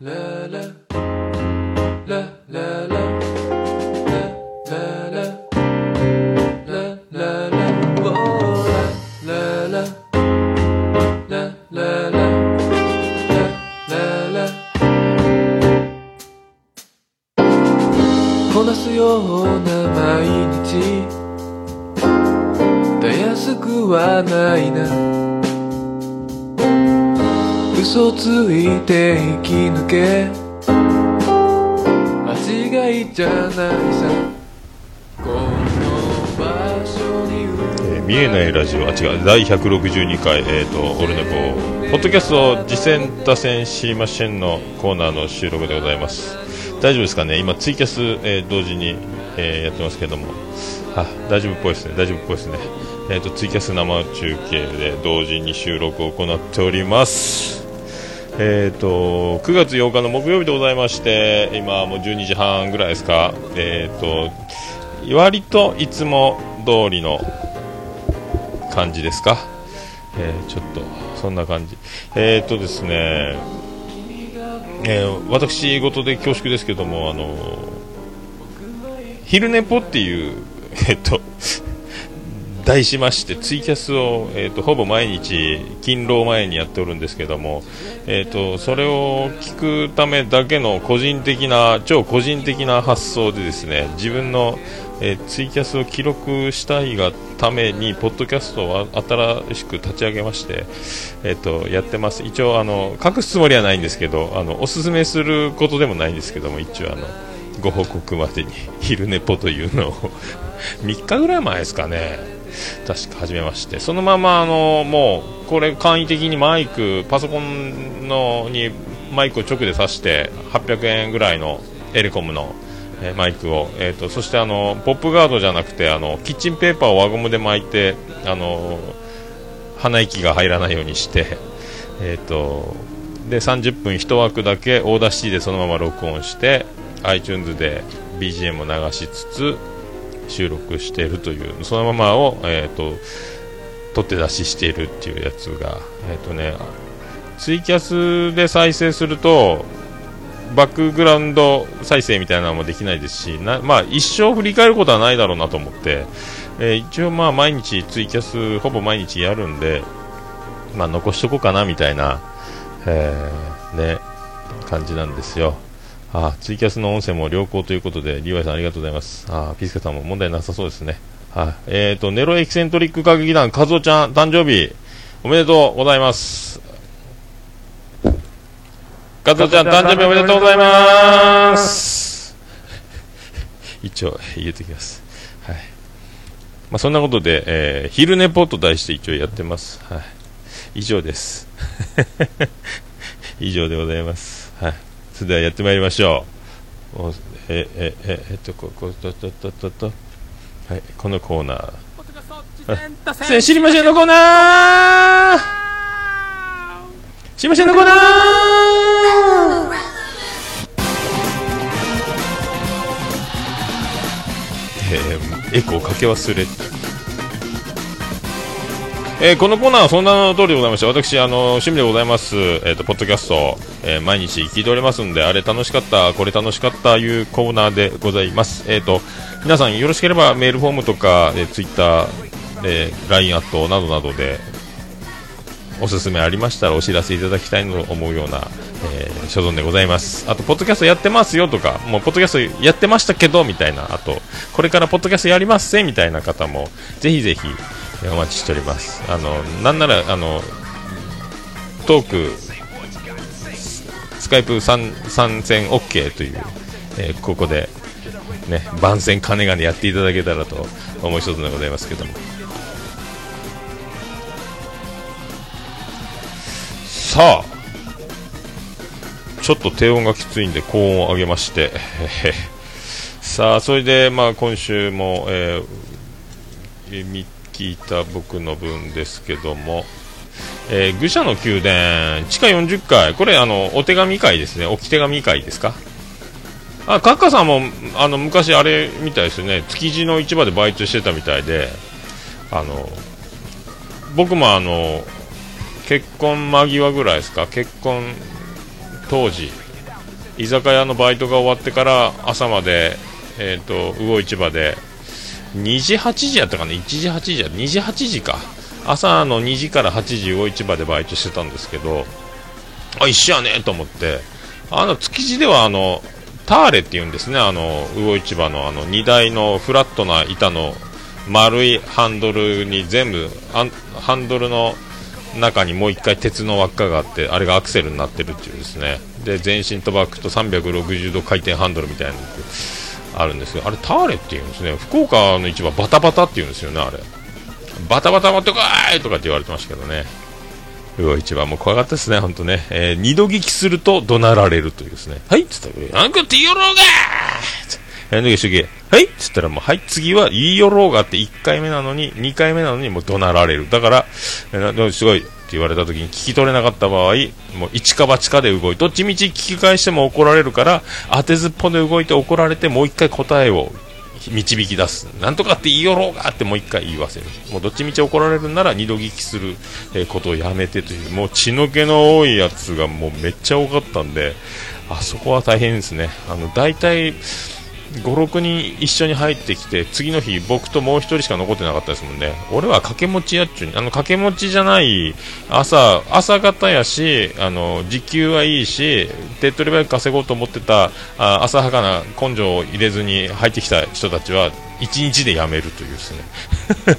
la la. La la la. ついて生き抜け。間違いじゃないさ。この場所にえー見えないラジオ、あ、違う、第162回、えっ、と、オルネポ、ポッドキャスト、次戦打線知りませんのコーナーの収録でございます。大丈夫ですかね？今、ツイキャス、えー同時に、えーやってますけども、あ、大丈夫っぽいですね、大丈夫っぽいですね。えっ、と、ツイキャス生中継で同時に収録を行っております。えー、と9月8日の木曜日でございまして今もう12時半ぐらいですか、えー、と割といつも通りの感じですか、えーちょっとそんな感じ。えっ、とですね、えー私事で恐縮ですけどもあの昼寝ぽっていうえっ、と題しましてツイキャスを、えー、とほぼ毎日勤労前にやっておるんですけども、えー、とそれを聞くためだけの個人的な超個人的な発想でですね自分の、えーツイキャスを記録したいがためにポッドキャストを新しく立ち上げまして、えー、とやってます。一応あの隠すつもりはないんですけどあのおすすめすることでもないんですけども一応あのご報告までに昼寝ぽというのを。3日ぐらい前ですかね。確か始めましてそのままあのもうこれ簡易的にマイクパソコンのにマイクを直で挿して800円ぐらいのエレコムの、えマイクを、えー、とそしてあのポップガードじゃなくてあのキッチンペーパーを輪ゴムで巻いてあの鼻息が入らないようにして、えー、とで30分1枠だけ Audacity でそのまま録音して iTunes で BGM を流しつつ収録しているというそのままを、えー、と取って出ししているっていうやつが、えーとね、ツイキャスで再生するとバックグラウンド再生みたいなのもできないですしな、まあ、一生振り返ることはないだろうなと思って、えー一応まあ毎日ツイキャスほぼ毎日やるんで、まあ、残しとこうかなみたいな、えーね、感じなんですよ。あツイキャスの音声も良好ということで、リーワイさんありがとうございます。あピスケさんも問題なさそうですね。はい、えーと、ネロエキセントリック歌劇団、カズオちゃん、誕生日、おめでとうございます。カズオちゃん、誕生日おめでとうございます。一応、言うときます。はい。まあ、そんなことで、えー昼寝ポと題して一応やってます。はい。以上です。以上でございます。はい。それではやってまいりましょう。おえ、え、え、えっと、ここ、と、と、と、と、と。はい、このコーナー。あ知りませんのコーナー知りませんのコーナーえーエコーかけ忘れえーこのコーナーはそんなの通りでございまして私あの趣味でございます、えー、とポッドキャスト、えー毎日聞いておりますんであれ楽しかったこれ楽しかったいうコーナーでございますえっ、と皆さんよろしければメールフォームとか、えー、ツイッター、えー、LINE アットなどなどでおすすめありましたらお知らせいただきたいと思うような、えー所存でございます。あと、ポッドキャストやってますよとか、もう、ポッドキャストやってましたけど、みたいな、あと、これからポッドキャストやりますせ、みたいな方も、ぜひぜひ、お待ちしております。あの、なんなら、あの、トーク、スカイプ参戦 OK という、えーここで、ね、番宣金がねやっていただけたらと思う一つでございますけども。さあちょっと低音がきついんで高音を上げまして さあそれでまあ今週も、えー、見聞いた僕の分ですけども、えー愚者の宮殿地下40階。これあのお手紙会ですね。置き手紙会ですか？あカッカさんもあの昔あれみたいですよね。築地の市場でバイトしてたみたいで。あの僕もあの結婚間際ぐらいですか？結婚当時居酒屋のバイトが終わってから朝まで、えーと、魚市場で2時8時やったかな？1時8時や。2時8時か。朝の2時から8時魚市場でバイトしてたんですけどあ一緒やねと思って。あの築地ではあのターレっていうんですね。あの魚市場のあの荷台のフラットな板の丸いハンドルに全部ハンドルの中にもう1回鉄の輪っかがあってあれがアクセルになってるっていうですね。で前進とバックと360度回転ハンドルみたいなあるんですけどあれターレっていうんですね福岡の市場バタバタっていうんですよねあれバタバタ持ってこいとかって言われてましたけどね魚市場も怖かったですね、本当ね。えー、二度聞きすると怒鳴られるというですね。はいっつったら、あんこって言いよろうがやんのけしげ、はいっつったらもう、はい、次は言いよろうがって1回目なのに、2回目なのにもう怒鳴られる。だから、えー、すごいって言われた時に聞き取れなかった場合、もう一か八かで動い、どっちみち聞き返しても怒られるから、当てずっぽで動いて怒られて、もう1回答えを導き出す。なんとかって言いよろうがってもう一回言わせる。もうどっちみち怒られるなら二度聞きする、ことをやめてという、もう血の気の多いやつがもうめっちゃ多かったんで、あそこは大変ですね。あの、大体、56人一緒に入ってきて次の日僕ともう1人しか残ってなかったですもんね。俺は掛け持ちやっちゅうにあの掛け持ちじゃない朝朝方やしあの時給はいいし手っ取り早く稼ごうと思ってたあ浅はかな根性を入れずに入ってきた人たちは1日で辞めるというですね。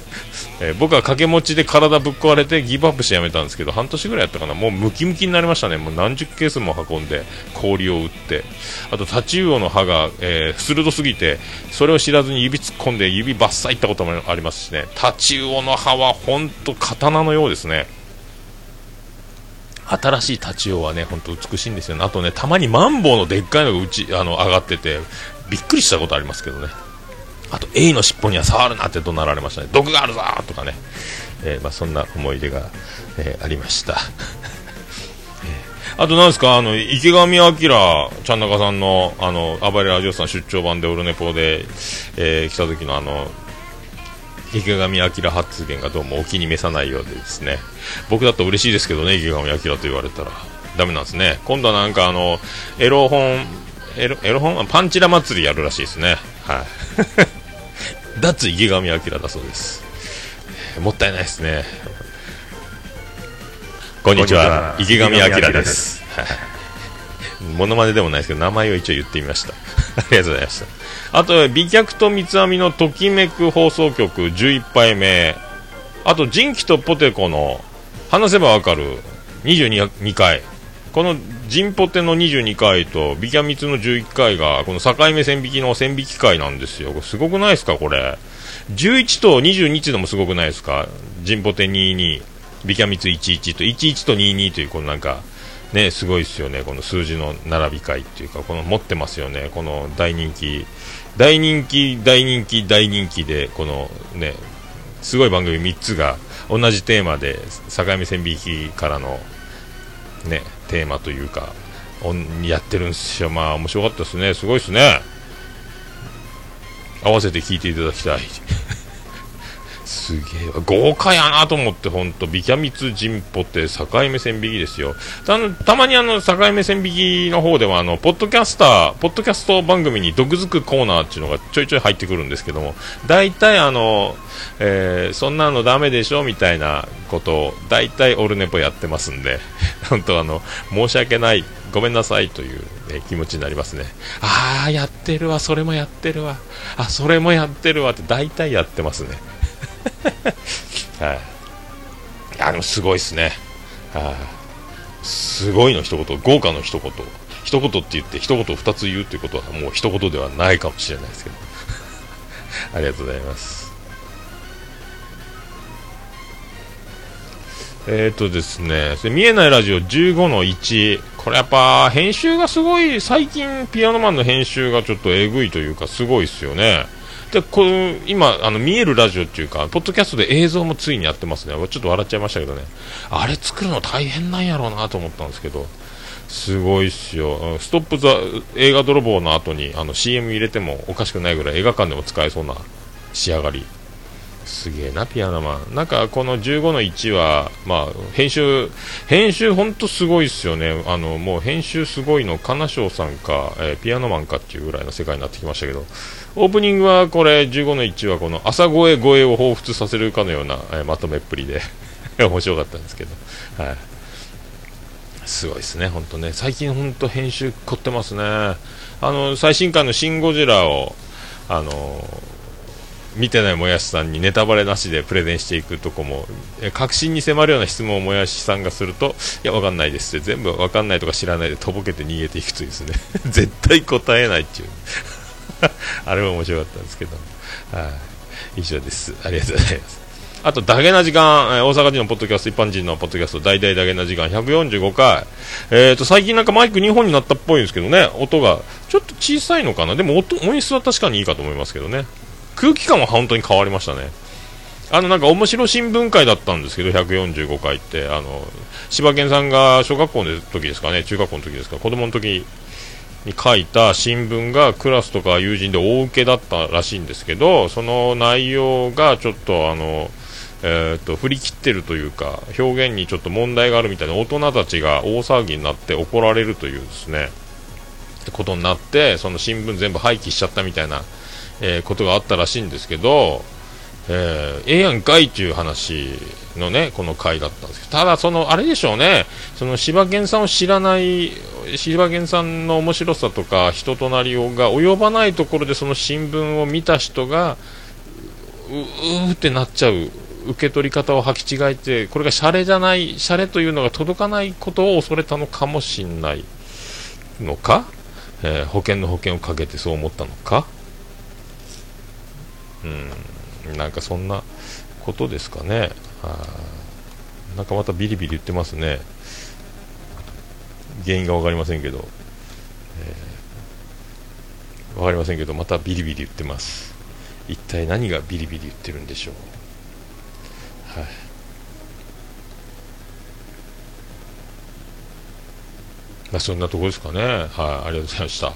えー、僕は掛け持ちで体ぶっ壊れてギブアップしてやめたんですけど半年ぐらいやったかな。もうムキムキになりましたね。もう何十ケースも運んで氷を打って。あとタチウオの歯が、えー、鋭すぎてそれを知らずに指突っ込んで指バッサいったこともありますしね。タチウオの歯は本当刀のようですね。新しいタチウオはね本当美しいんですよね。あとねたまにマンボウのでっかいのがうちあの上がっててびっくりしたことありますけどね。あと、エイの尻尾には触るなって怒鳴られましたね。毒があるぞとかね。えー、まあ、そんな思い出が、えー、ありました。あと、なんですか、あの、池上彰、ちゃん中さんの、あの、暴れラジオさん出張版でオルネポで、えー、来た時のあの、池上彰発言がどうもお気に召さないようでですね。僕だと嬉しいですけどね、池上彰と言われたら。ダメなんですね。今度はなんかあの、エロ本、エロ、エロ本？パンチラ祭りやるらしいですね。はい。脱池上彰だそうです、もったいないですね。こんにちは。池上彰です。ものまねでもないですけど名前を一応言ってみました。ありがとうございました。あと美脚と三つ編みのときめく放送局11杯目。あと人気とポテコの話せばわかる。22回。このジンポテの22回とビキャミツの11回がこの境目線引きの線引き会なんですよ。すごくないですか、これ。11と22っていうのもすごくないですか？ジンポテ22、ビキャミツ11と11と22というこのなんか、ね、すごいですよね。この数字の並び会っていうか、この持ってますよね。この大人気、大人気、大人気、大人気で、このね、すごい番組3つが同じテーマで境目線引きからのね、テーマというか、やってるんですよ。まあ、面白かったですね。すごいですね。合わせて聞いていただきたい。すげえ。豪華やなと思って本当ビキャミツジンポって境目線引きですよ。たたまにあの境目線引きの方ではあのポッドキャスターポッドキャスト番組に毒づくコーナーっていうのがちょいちょい入ってくるんですけども大体あの、えー、そんなのダメでしょみたいなことを大体オルネポやってますんで 本当あの申し訳ないごめんなさいという、ね、気持ちになりますね。ああやってるわそれもやってるわ。あそれもやってるわって大体やってますね。はい。あ、でもすごいっすね。はい。すごいの一言、豪華の一言。一言って言って一言二つ言うっていうことはもう一言ではないかもしれないですけど。ありがとうございます。えっ、ー、とですね、見えないラジオ15の1。これやっぱ編集がすごい、最近ピアノマンの編集がちょっとえぐいというかすごいっすよね。でこの今あの見えるラジオっていうかポッドキャストで映像もついにやってますね。ちょっと笑っちゃいましたけどね。あれ作るの大変なんやろうなと思ったんですけど。すごいっすよ、ストップ・ザ映画泥棒の後にあの CM 入れてもおかしくないぐらい映画館でも使えそうな仕上がり。すげえな、ピアノマン。なんか、この15の1は、まあ、編集、編集ほんとすごいっすよね。あの、もう編集すごいの、金賞さんか、えー、ピアノマンかっていうぐらいの世界になってきましたけど、オープニングはこれ、15の1はこの朝声声を彷彿させるかのような、え、まとめっぷりで 面白かったんですけど、はい。すごいですね、本当ね。最近本当編集凝ってますね。あの、最新刊のシン・ゴジラを、あの見てないもやしさんにネタバレなしでプレゼンしていくとこも、確信に迫るような質問をもやしさんがすると、いや、わかんないですって、全部わかんないとか知らないでとぼけて逃げていくというですね、絶対答えないっていう あれも面白かったんですけど、はい、以上です。ありがとうございます。あと、ダゲな時間、えー、大阪人のポッドキャスト、一般人のポッドキャスト、大々ダゲな時間、145回。えっ、ー、と、最近なんかマイク2本になったっぽいんですけどね、音が、ちょっと小さいのかな？でも音、音質は確かにいいかと思いますけどね。空気感は本当に変わりましたね。あの、なんか面白新聞会だったんですけど、145回って、あの、柴犬さんが小学校の時ですかね、中学校の時ですか、子供の時に書いた新聞がクラスとか友人で大受けだったらしいんですけど、その内容がちょっとあの、えーと、振り切ってるというか表現にちょっと問題があるみたいな大人たちが大騒ぎになって怒られるというですねってことになってその新聞全部廃棄しちゃったみたいな、えー、ことがあったらしいんですけど、えー、ええやんかいっていう話のねこの回だったんですけどただそのあれでしょうねその柴犬さんを知らない柴犬さんの面白さとか人となりをが及ばないところでその新聞を見た人がううってなっちゃう受け取り方を履き違えてこれがシャレじゃないシャレというのが届かないことを恐れたのかもしれないのか、えー、保険の保険をかけてそう思ったのか。うん。なんかそんなことですかね。あなんかまたビリビリ言ってますね。原因が分かりませんけど、えー、分かりませんけどまたビリビリ言ってます。一体何がビリビリ言ってるんでしょう。はい。まあ、そんなところですかね。はい、ありがとうございました。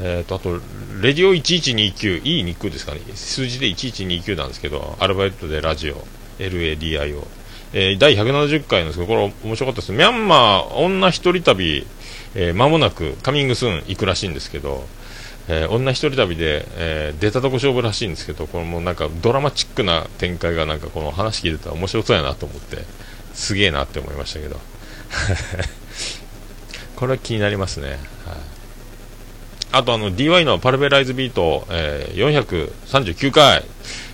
えっ、ー、と、あと、レディオ1129、いいニックですかね。数字で1129なんですけど、アルバイトでラジオ、LADIO。えー、第170回なんですけど、これ面白かったです。ミャンマー女一人旅、えー、間もなくカミングスーン行くらしいんですけど、えー、女一人旅で、えー、出たとこ勝負らしいんですけどこれもなんかドラマチックな展開がなんかこの話聞いてたら面白そうやなと思ってすげえなって思いましたけどこれは気になりますね、はい、あとあの DY のパルベライズビート、えー、439回。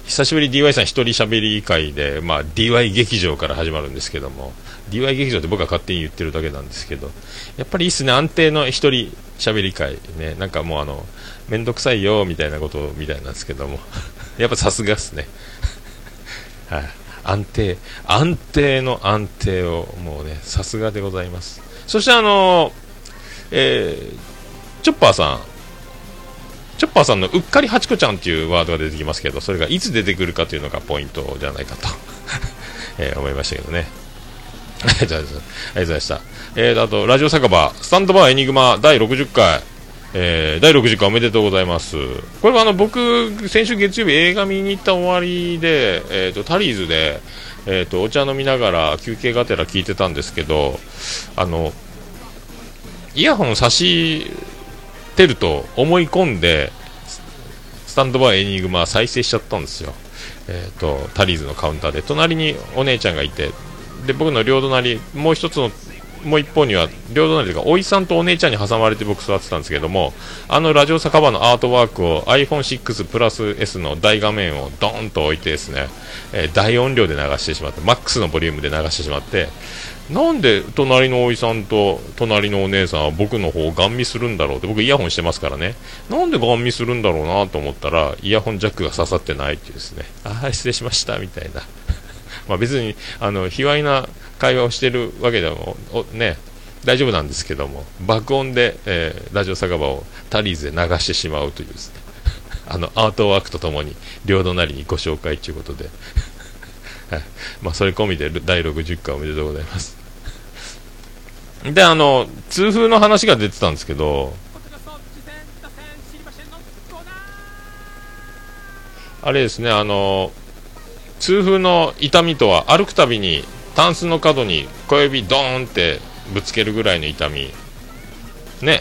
久しぶり DY さん一人喋り会で、まあ、DY 劇場から始まるんですけども。DY 劇場って僕は勝手に言ってるだけなんですけど。やっぱりいいっすね。安定の一人喋り会。ねなんかもうあの面倒くさいよみたいなことみたいなんですけども。やっぱさすがっすね。はい、安定安定の安定をもうねさすがでございます。そしてあのえー、チョッパーさんチョッパーさんのうっかりハチコちゃんっていうワードが出てきますけどそれがいつ出てくるかというのがポイントじゃないかと えー、思いましたけどね ありがとうございました。えー、あと、ラジオ酒場、スタンドバーエニグマ第60回、えー、第60回おめでとうございます。これはあの、僕、先週月曜日映画見に行った終わりで、えっ、ー、と、タリーズで、え、ー、と、お茶飲みながら休憩がてら聞いてたんですけど、あの、イヤホン差してると思い込んで、スタンドバイエニグマ再生しちゃったんですよ。えっ、ー、と、タリーズのカウンターで、隣にお姉ちゃんがいて、で僕の両隣もう一つのもう一方には両隣というかおいさんとお姉ちゃんに挟まれて僕座ってたんですけどもあのラジオ酒場のアートワークを iPhone6 プラス S の大画面をドーンと置いてですね、えー、大音量で流してしまってマックスのボリュームで流してしまってなんで隣のおいさんと隣のお姉さんは僕の方をガン見するんだろうって僕イヤホンしてますからね。なんでガン見するんだろうなと思ったらイヤホンジャックが刺さってないっていうですね。ああ失礼しましたみたいな。ま、別にあの卑猥な会話をしているわけでもね大丈夫なんですけども爆音で、えー、ラジオ酒場をタリーズで流してしまうというですね。あのアートワークとともに両隣にご紹介ということで。はい。まあ、それ込みで第60回おめでとうございます。であの痛風の話が出てたんですけどあれですねあの痛風の痛みとは歩くたびにタンスの角に小指ドーンってぶつけるぐらいの痛み。ね。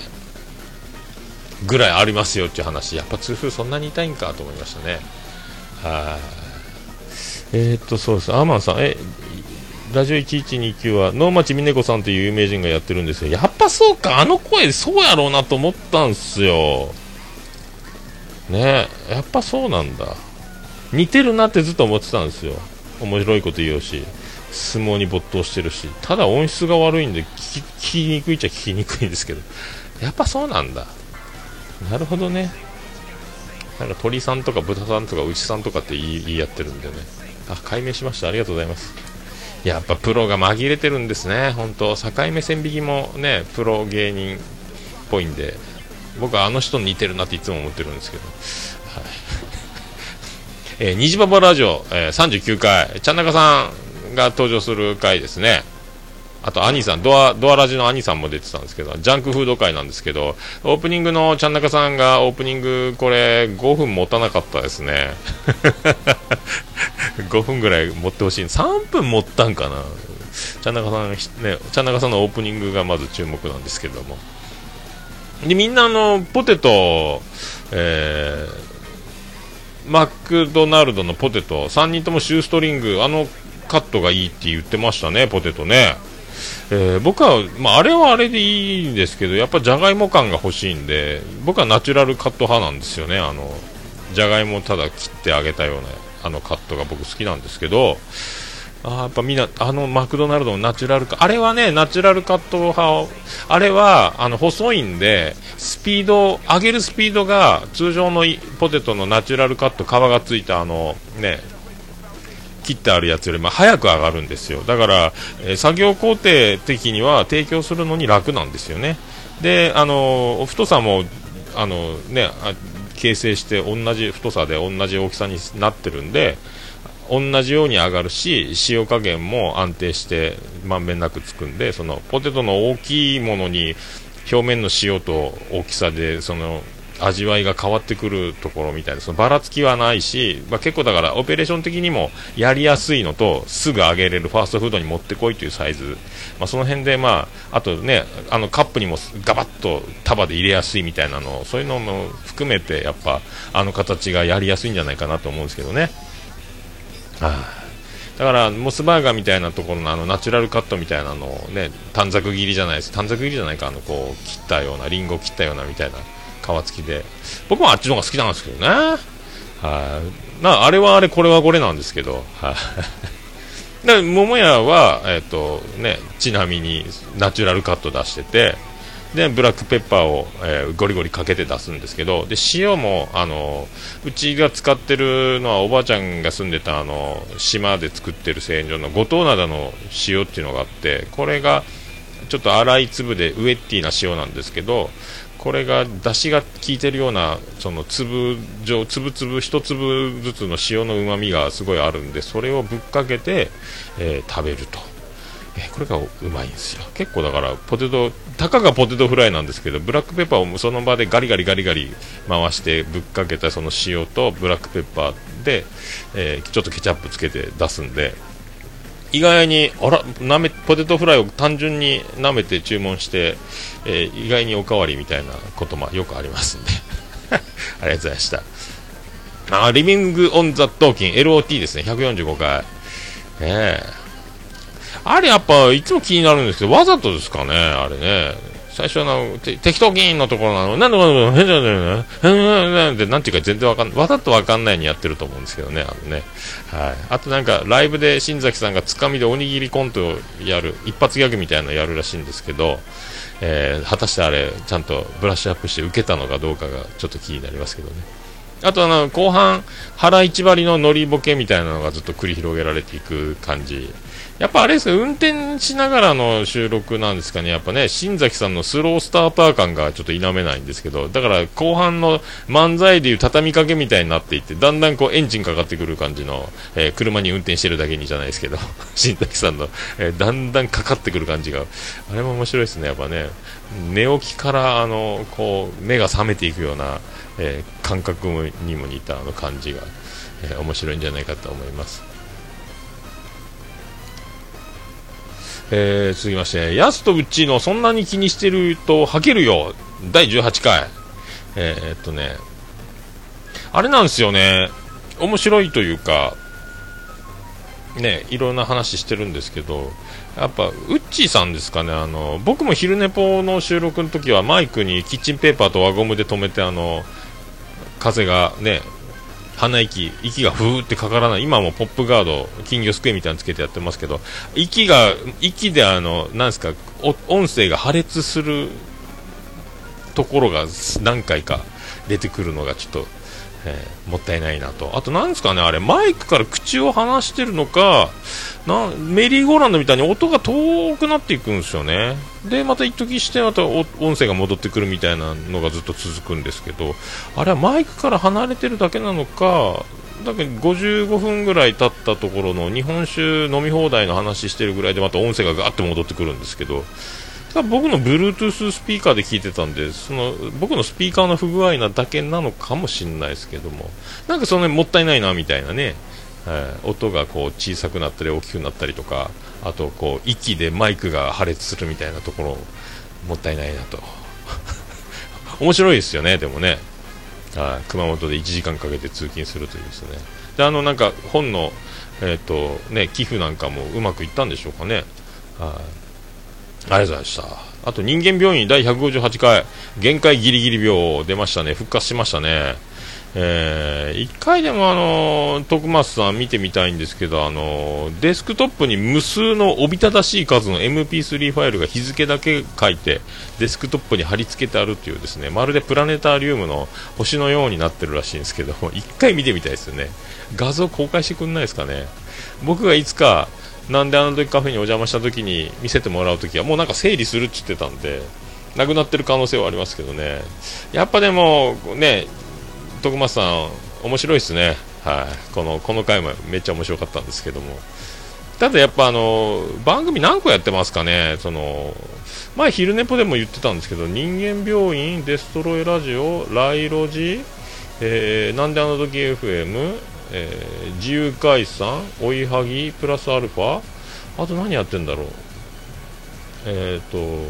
ぐらいありますよっていう話。やっぱ痛風そんなに痛いんかと思いましたね。はい。えー、っとそうです。アーマンさん。えラジオ1129は能町みね子さんという有名人がやってるんですよやっぱそうか。あの声そうやろうなと思ったんすよ。ね。やっぱそうなんだ。似てるなってずっと思ってたんですよ。面白いこと言うし。相撲に没頭してるしただ音質が悪いんで聞きにくいっちゃ聞きにくいんですけどやっぱそうなんだ。なるほどね。なんか鳥さんとか豚さんとか牛さんとかって言い言いやってるんでね。あ解明しました。ありがとうございます。やっぱプロが紛れてるんですね。本当境目線引きもねプロ芸人っぽいんで僕はあの人に似てるなっていつも思ってるんですけど、はい。えー、虹パパラジオ、えー、39回、ちゃんなかさん。が登場する回ですね。あと、兄さん、ドア、ドアラジの兄さんも出てたんですけど、ジャンクフード会なんですけど、オープニングのちゃんなかさんが、オープニング、これ、5分持たなかったですね。5分ぐらい持ってほしい。3分持ったんかな。ちゃんなかさん、ね、ちゃんなかさんのオープニングがまず注目なんですけども。で、みんなあの、ポテト、えー、マクドナルドのポテト、3人ともシューストリング、あのカットがいいって言ってましたね、ポテトね。えー、僕は、まあ、あれはあれでいいんですけど、やっぱじゃがいも感が欲しいんで、僕はナチュラルカット派なんですよね、あの、じゃがいもただ切ってあげたような、あのカットが僕好きなんですけど、あやっぱみんな、あのマクドナルドのナチュラルカあれはね、ナチュラルカット派あれはあの細いんで、スピード、上げるスピードが通常のポテトのナチュラルカット、皮がついたあのね、切ってあるやつよりも早く上がるんですよ。だから、えー、作業工程的には提供するのに楽なんですよね。で、あの太さも、あのね、形成して同じ太さで同じ大きさになってるんで、同じように上がるし塩加減も安定してまんべんなくつくんでそのポテトの大きいものに表面の塩と大きさでその味わいが変わってくるところみたいなそのばらつきはないし、まあ、結構だからオペレーション的にもやりやすいのとすぐ揚げれるファーストフードに持ってこいというサイズ、まあ、その辺で、まあ、あとねあのカップにもガバッと束で入れやすいみたいなのそういうのも含めてやっぱあの形がやりやすいんじゃないかなと思うんですけどね。あだからモスバーガーみたいなところのあのナチュラルカットみたいなのをね短冊切りじゃないです。短冊切りじゃないかあのこう切ったようなリンゴを切ったようなみたいな。皮付きで。僕もあっちの方が好きなんですけどね。はい。なあれはあれこれはこれなんですけど。はい。で桃屋はえっ、ー、とねちなみにナチュラルカット出してて。でブラックペッパーを、えー、ゴリゴリかけて出すんですけど。で塩もあのうちが使ってるのはおばあちゃんが住んでたあの島で作ってる製塩所の五島灘の塩っていうのがあって。これがちょっと粗い粒でウエッティな塩なんですけど。これが出汁が効いてるようなその粒状粒々一粒ずつの塩のうまみがすごいあるんでそれをぶっかけて、えー、食べると。えこれがうまいんですよ結構だからポテトたかがポテトフライなんですけどブラックペッパーをその場でガリガリガリガリ回してぶっかけたその塩とブラックペッパーで、えー、ちょっとケチャップつけて出すんで意外にあらなめポテトフライを単純に舐めて注文して、えー、意外におかわりみたいなこともよくありますんで。ありがとうございました。あリビング・オン・ザ・トーキン LOT ですね。145回ええー。あれやっぱいつも気になるんですけど、わざとですかね、あれね。最初の適当議員のところなの、なんでなんで、変じゃねえって、なんていうか全然わかん、わざとわかんないにやってると思うんですけどね、あのね。はい。あとなんか、ライブで新崎さんがつかみでおにぎりコントをやる、一発ギャグみたいなのやるらしいんですけど、えー、果たしてあれ、ちゃんとブラッシュアップして受けたのかどうかがちょっと気になりますけどね。あとあの、後半、腹一張りのノリボケみたいなのがずっと繰り広げられていく感じ。やっぱあれです運転しながらの収録なんですかね、やっぱね、新崎さんのスロースターター感がちょっと否めないんですけど、だから後半の漫才でいう畳みかけみたいになっていって、だんだんこうエンジンかかってくる感じの、えー、車に運転してるだけにじゃないですけど、新崎さんの、えー、だんだんかかってくる感じが、あれも面白いですね、やっぱね、寝起きからあの、こう、目が覚めていくような、えー、感覚にも似たあの感じが、え面白いんじゃないかと思います。えー、続きまして、ヤスとウッチーのそんなに気にしてると吐けるよ、第18回。えー、っとね、あれなんですよね、面白いというか、ね、いろんな話してるんですけど、やっぱ、ウッチーさんですかね、あの、僕も昼寝ぽの収録の時はマイクにキッチンペーパーと輪ゴムで止めて、あの、風がね、鼻息、息がふーってかからない、今もポップガード、金魚すくいみたいなのつけてやってますけど、息が、息であの、なんですか、音声が破裂するところが何回か出てくるのがちょっと、えー、もったいないなと。あと、なんですかね、あれ、マイクから口を離してるのか、なメリーゴーランドみたいに音が遠くなっていくんですよね。で、また一時して、また音声が戻ってくるみたいなのがずっと続くんですけど、あれはマイクから離れてるだけなのか、だけど55分ぐらい経ったところの日本酒飲み放題の話してるぐらいでまた音声がガーって戻ってくるんですけど、僕の Bluetooth スピーカーで聞いてたんでその僕のスピーカーの不具合なだけなのかもしれないですけども。なんかその、ね、もったいないなみたいなね、えー、音がこう小さくなったり大きくなったりとかあとこう息でマイクが破裂するみたいなところもったいないなと。面白いですよねでもね。はい。熊本で1時間かけて通勤するというですね。であのなんか本の、えーとね、寄付なんかもうまくいったんでしょうかね。ありがとうございました。あと人間病院第158回、限界ギリギリ病出ましたね。復活しましたね。えー、1回でもあの徳松さん見てみたいんですけど、あのデスクトップに無数のおびただしい数の MP3 ファイルが日付だけ書いてデスクトップに貼り付けてあるというですねまるでプラネタリウムの星のようになってるらしいんですけど1回見てみたいですよね画像公開してくんないですかね僕がいつかなんであの時カフェにお邪魔した時に見せてもらう時はもうなんか整理するって言ってたんでなくなってる可能性はありますけどね。やっぱでもね徳松さん面白いですね。はい。このこの回もめっちゃ面白かったんですけども。ただやっぱあの番組何個やってますかね？その前昼寝ぽでも言ってたんですけど人間病院デストロイラジオライロジえー、なんであの時 FM えー、自由解散、追いはぎ、プラスアルファ、あと何やってんだろう、えっ、ー、と、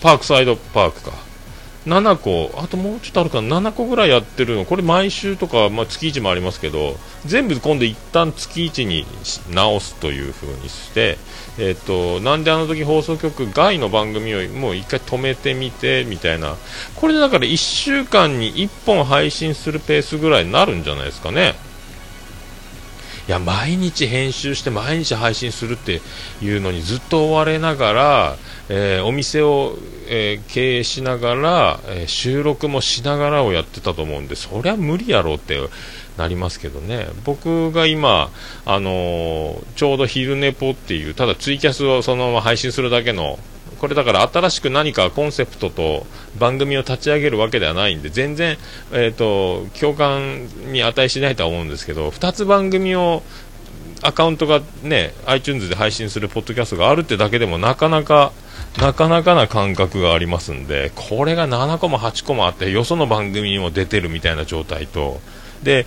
パークサイドパークか、7個、あともうちょっとあるかな、7個ぐらいやってるの、これ毎週とか、まあ、月1もありますけど、全部今度一旦月1に直すという風にして、えっ、と、なんであの時放送局外の番組をもう一回止めてみて、みたいな、これでだから1週間に1本配信するペースぐらいになるんじゃないですかね。いや毎日編集して毎日配信するっていうのにずっと追われながら、えー、お店を、えー、経営しながら、えー、収録もしながらをやってたと思うんでそりゃ無理やろうってなりますけどね。僕が今、あのちょうど昼寝ぽっていうただツイキャスをそのまま配信するだけのこれだから新しく何かコンセプトと番組を立ち上げるわけではないんで全然、えーと、共感に値しないとは思うんですけど2つ番組をアカウントがね iTunes で配信するポッドキャストがあるってだけでもなかなかなかなかな感覚がありますんでこれが7個も8個もあってよその番組にも出てるみたいな状態とで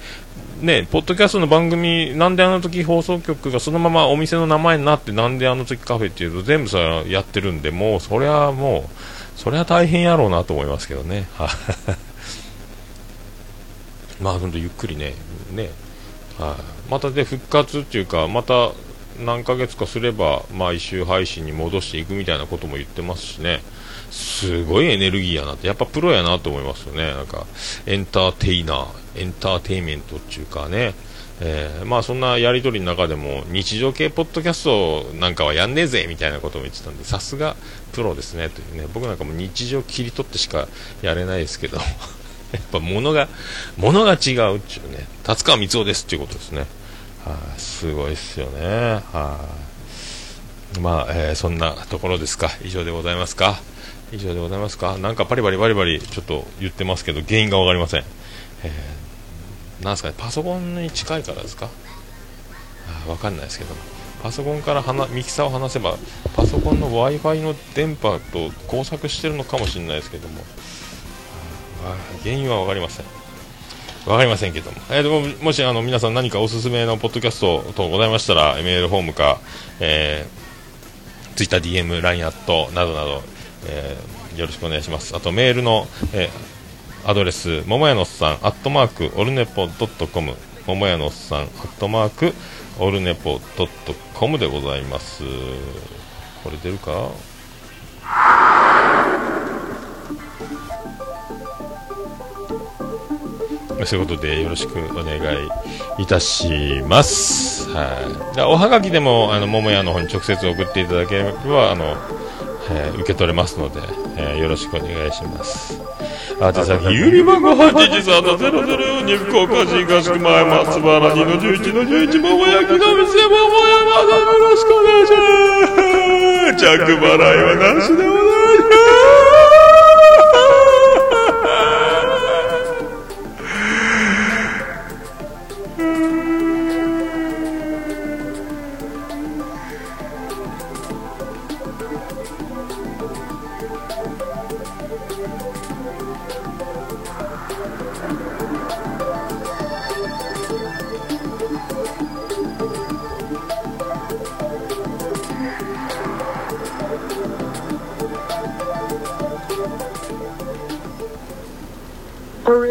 ね、ポッドキャストの番組、なんであの時放送局がそのままお店の名前になって、なんであの時カフェっていうと、全部さ、やってるんで、もう、そりゃもう、そりゃ大変やろうなと思いますけどね。まあ、ほんとゆっくりね、ね、はい、またで復活っていうか、また何ヶ月かすれば、毎週配信に戻していくみたいなことも言ってますしね。すごいエネルギーやなって、やっぱプロやなと思いますよね。なんか、エンターテイナー、エンターテイメントっていうかね、えー、まあそんなやり取りの中でも日常系ポッドキャストなんかはやんねえぜみたいなことも言ってたんでさすがプロですねというね。僕なんかも日常切り取ってしかやれないですけど。やっぱ物が物が違うっていうね。達川光雄ですっていうことですね。はあ、すごいですよね。はあ、まあ、えー、そんなところですか。以上でございますか。以上でございますか。なんかパリパリバリバリちょっと言ってますけど原因が分かりません、えー、なんすかね。パソコンに近いからですか？あ分かんないですけど。パソコンからミキサーを離せばパソコンの w i f i の電波と工作してるのかもしれないですけども。原因は分かりません。分かりませんけども、えー、ももしあの皆さん何かおすすめのポッドキャスト等ございましたらメールフォームか、えー TwitterDM、LINE アットなどなど、えーよろしくお願いします。あとメールの、えーアドレス、ももやのおっさん、アットマーク、オルネポドットコム、ももやのおっさん、アットマーク、オルネポドットコムでございます。これ出るか？そういうことでよろしくお願いいたします。はい。おはがきでも、あの、桃屋の方に直接送っていただければ、あの、えー受け取れますので、えーよろしくお願いします。あて先、ゆり番号813の00に福岡市東区前松原2の11の11桃焼きの店桃屋までよろしくお願いします。着払いはなしでございます。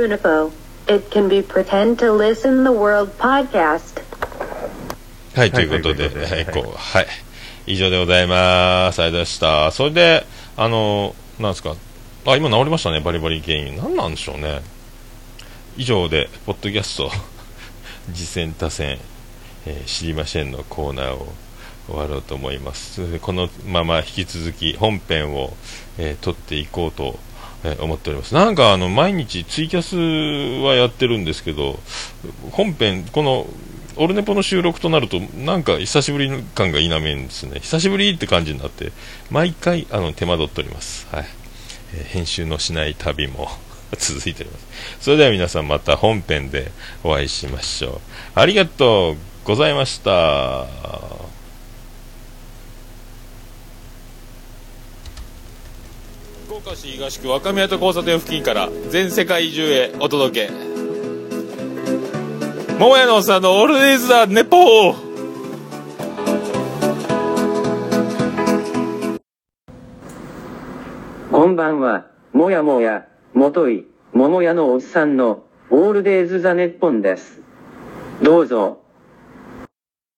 Unipo. It can be pretend to listen the world podcast. はい、ということで、はい、こう、はい。以上でございます。ありがとうございました。それで、あの、なんですか？あ、今治りましたね、バリバリ原因。何なんでしょうね。以上で、ポッドキャスト、次戦多戦、えー知りませんのコーナーを終わろうと思います。このまま引き続き本編を、えー撮っていこうと、えー思っております。なんかあの、毎日ツイキャスはやってるんですけど、本編、この、オルネポの収録となると、なんか久しぶり感が否めんですね。久しぶりって感じになって、毎回、あの、手間取っております。はい。えー編集のしない旅も 続いております。それでは皆さんまた本編でお会いしましょう。ありがとうございました。福岡市東区若宮と交差点付近から全世界中へお届け。桃屋のおっさんのオールディーズ・ザ・ネポーこんばんは、もやもや、もとい、桃屋のおっさんの、オールデイズ・ザ・ネッポンです。どうぞ、